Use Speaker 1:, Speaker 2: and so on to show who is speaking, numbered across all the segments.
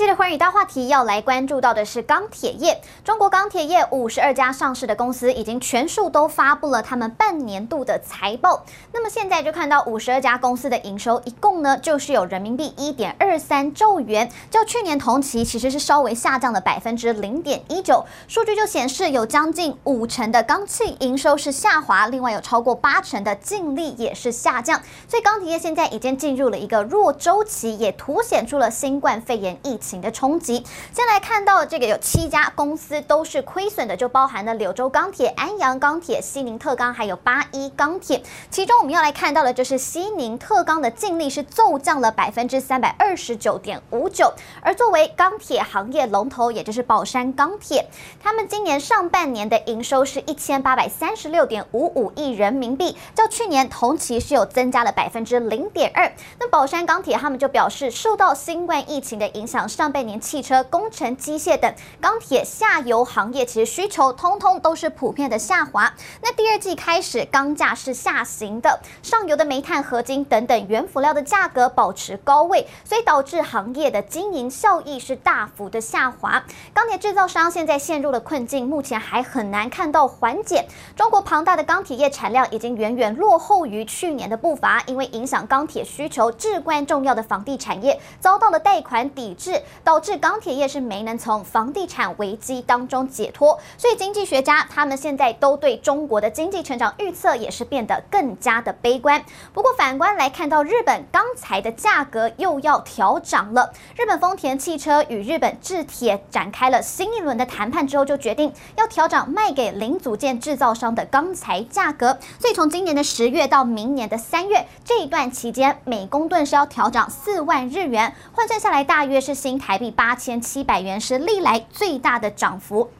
Speaker 1: 这一期的寰宇大话题要来关注到的是钢铁业。中国钢铁业五十二家上市的公司已经全数都发布了他们半年度的财报。那么现在就看到五十二家公司的营收一共呢，就是有人民币一点二三兆元，较去年同期其实是稍微下降了百分之零点一九。数据就显示有将近五成的钢企营收是下滑，另外有超过八成的净利也是下降。所以钢铁业现在已经进入了一个弱周期，也凸显出了新冠肺炎疫情的冲击。先来看到这个有七家公司都是亏损的，就包含了柳州钢铁、安阳钢铁、西宁特钢，还有八一钢铁。其中我们要来看到的就是西宁特钢的净利是骤降了百分之三百二十九点五九。而作为钢铁行业龙头，也就是宝山钢铁，他们今年上半年的营收是一千八百三十六点五五亿人民币，较去年同期是有增加了百分之零点二。那宝山钢铁他们就表示，受到新冠疫情的影响，上半年汽车、工程机械等钢铁下游行业，其实需求通通都是普遍的下滑。那第二季开始，钢价是下行的，上游的煤炭、合金等等原辅料的价格保持高位，所以导致行业的经营效益是大幅的下滑。钢铁制造商现在陷入了困境，目前还很难看到缓解。中国庞大的钢铁业产量已经远远落后于去年的步伐，因为影响钢铁需求至关重要的房地产业遭到了贷款抵制。导致钢铁业是没能从房地产危机当中解脱，所以经济学家他们现在都对中国的经济成长预测也是变得更加的悲观。不过反观来看到日本钢材的价格又要调涨了，日本丰田汽车与日本制铁展开了新一轮的谈判之后，就决定要调涨卖给零组件制造商的钢材价格。所以从今年的十月到明年的三月这一段期间，每公吨是要调涨四万日元，换算下来大约是新台币八千七百元，是历来最大的涨幅。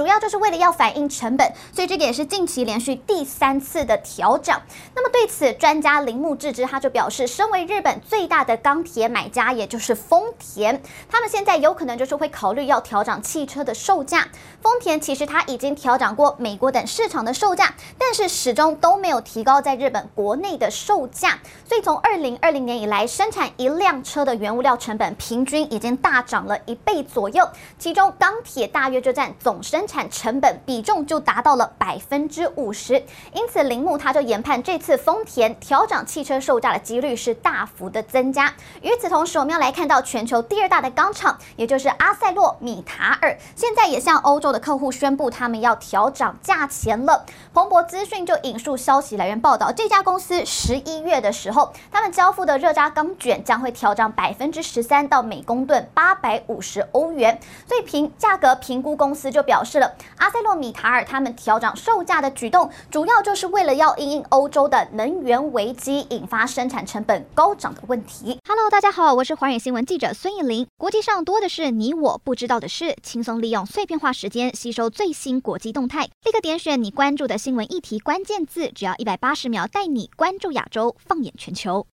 Speaker 1: 主要就是为了要反映成本，所以这个也是近期连续第三次的调涨。那么对此，专家铃木智之他就表示，身为日本最大的钢铁买家，也就是丰田，他们现在有可能就是会考虑要调整汽车的售价。丰田其实他已经调涨过美国等市场的售价，但是始终都没有提高在日本国内的售价。所以从二零二零年以来，生产一辆车的原物料成本平均已经大涨了一倍左右，其中钢铁大约就占总生产成本比重就达到了百分之五十，因此铃木他就研判这次丰田调涨汽车售价的几率是大幅的增加。与此同时，我们要来看到全球第二大的钢厂，也就是阿塞洛米塔尔，现在也向欧洲的客户宣布他们要调涨价钱了。彭博资讯就引述消息来源报道，这家公司十一月的时候，他们交付的热轧钢卷将会调涨百分之十三到每公吨八百五十欧元。所以评价格评估公司就表示。阿塞洛米塔尔他们调整售价的举动，主要就是为了要因应欧洲的能源危机引发生产成本高涨的问题。
Speaker 2: Hello，大家好，我是华远新闻记者孙艺林。国际上多的是你我不知道的事，轻松利用碎片化时间吸收最新国际动态，立刻点选你关注的新闻议题关键字，只要一百八十秒，带你关注亚洲，放眼全球。